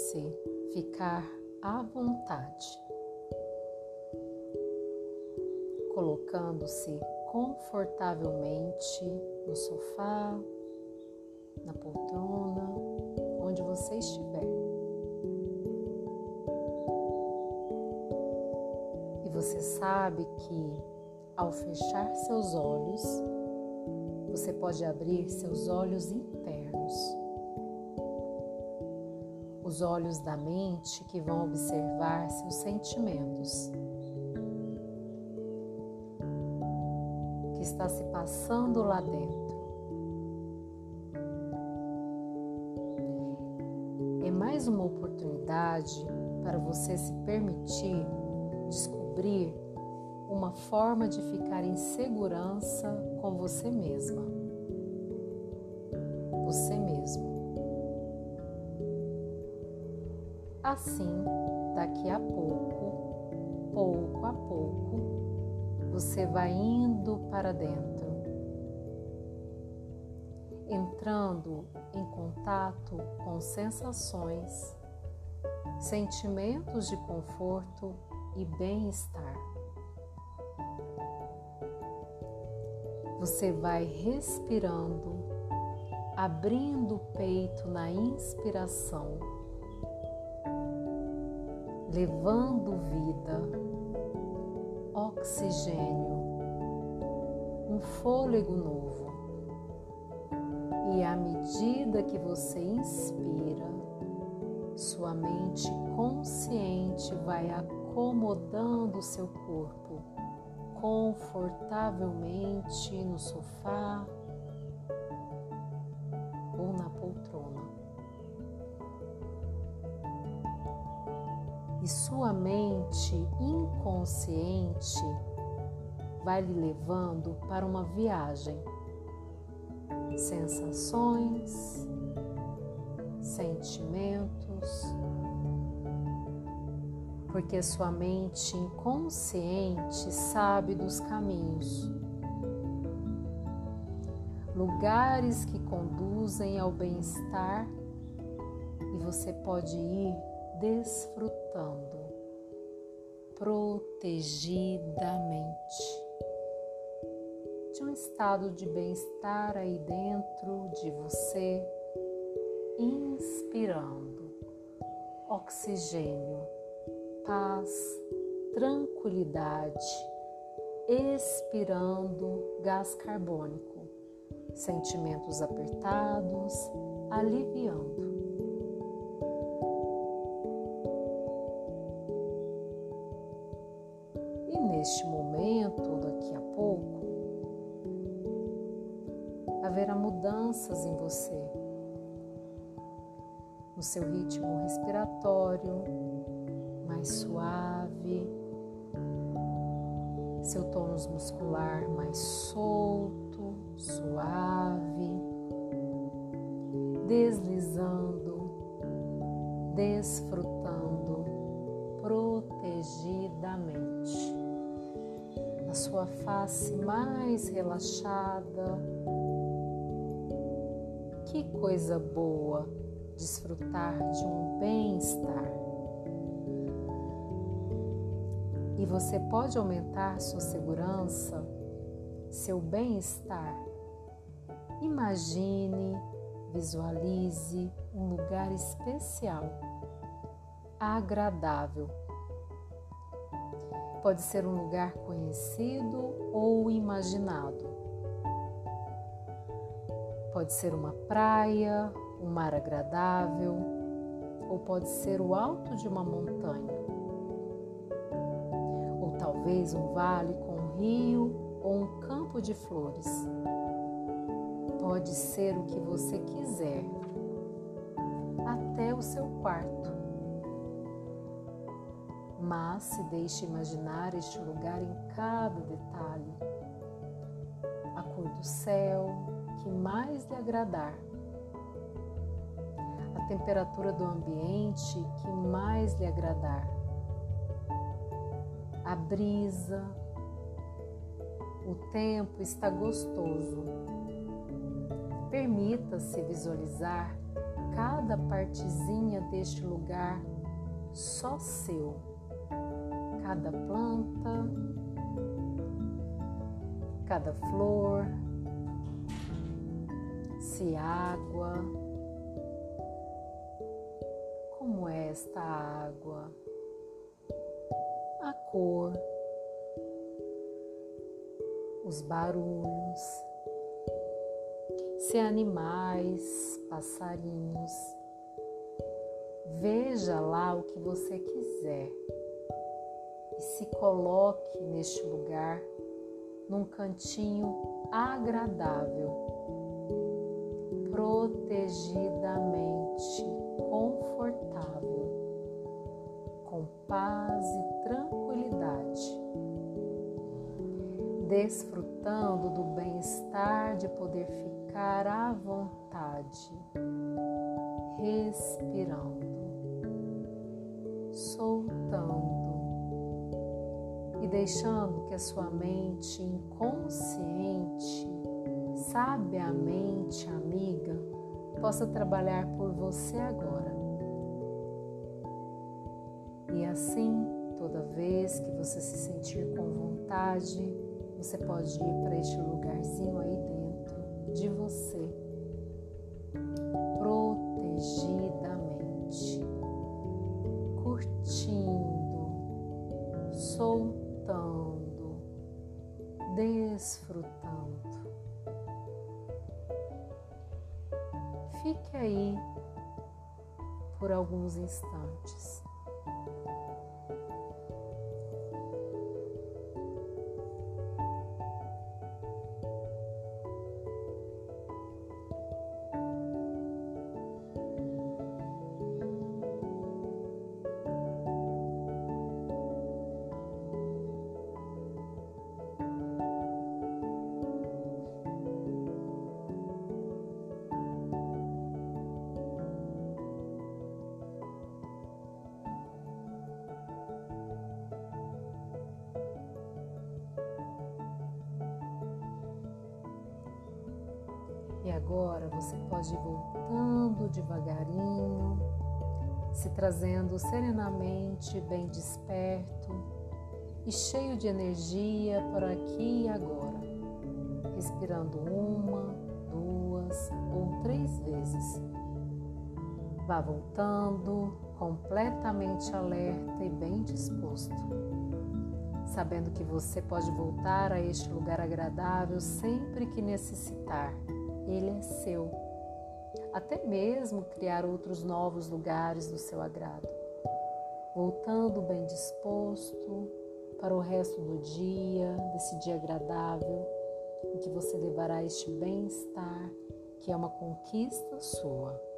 Permita-se ficar à vontade, colocando-se confortavelmente no sofá, na poltrona, onde você estiver. E você sabe que ao fechar seus olhos, você pode abrir seus olhos internos, os olhos da mente que vão observar seus sentimentos. que está se passando lá dentro. É mais uma oportunidade para você se permitir descobrir uma forma de ficar em segurança com você mesma. Você mesmo. Assim, daqui a pouco, pouco a pouco, você vai indo para dentro, entrando em contato com sensações, sentimentos de conforto e bem-estar. Você vai respirando, abrindo o peito na inspiração, levando vida oxigênio, um fôlego novo. E à medida que você inspira, sua mente consciente vai acomodando o seu corpo confortavelmente no sofá e sua mente inconsciente vai lhe levando para uma viagem. Sensações, sentimentos, porque sua mente inconsciente sabe dos caminhos, lugares que conduzem ao bem-estar e você pode ir desfrutando protegidamente de um estado de bem-estar aí dentro de você, inspirando oxigênio, paz, tranquilidade, expirando gás carbônico, sentimentos apertados, aliviando. Neste momento, daqui a pouco, haverá mudanças em você, no seu ritmo respiratório mais suave, seu tônus muscular mais solto, suave, deslizando, desfrutando protegidamente a sua face mais relaxada. Que coisa boa desfrutar de um bem-estar. E você pode aumentar sua segurança, seu bem-estar. Imagine, visualize um lugar especial, agradável Pode ser um lugar conhecido ou imaginado. Pode ser uma praia, um mar agradável, ou pode ser o alto de uma montanha. Ou talvez um vale com um rio ou um campo de flores. Pode ser o que você quiser, até o seu quarto mas se deixe imaginar este lugar em cada detalhe. A cor do céu que mais lhe agradar, a temperatura do ambiente que mais lhe agradar, a brisa, o tempo está gostoso. Permita-se visualizar cada partezinha deste lugar só seu. Cada planta, cada flor, se água, como é esta água, a cor, os barulhos, se animais, passarinhos. Veja lá o que você quiser e se coloque neste lugar, num cantinho agradável, protegidamente confortável, com paz e tranquilidade, desfrutando do bem-estar de poder ficar à vontade, respirando, soltando deixando que a sua mente inconsciente, sabiamente amiga, possa trabalhar por você agora. E assim, toda vez que você se sentir com vontade, você pode ir para este lugarzinho aí dentro de você, Fique aí por alguns instantes. E agora você pode ir voltando devagarinho, se trazendo serenamente, bem desperto e cheio de energia por aqui e agora, respirando uma, duas ou três vezes. Vá voltando, completamente alerta e bem disposto, sabendo que você pode voltar a este lugar agradável sempre que necessitar ele é seu. Até mesmo criar outros novos lugares do seu agrado. Voltando bem disposto para o resto do dia, desse dia agradável, em que você levará este bem-estar, que é uma conquista sua.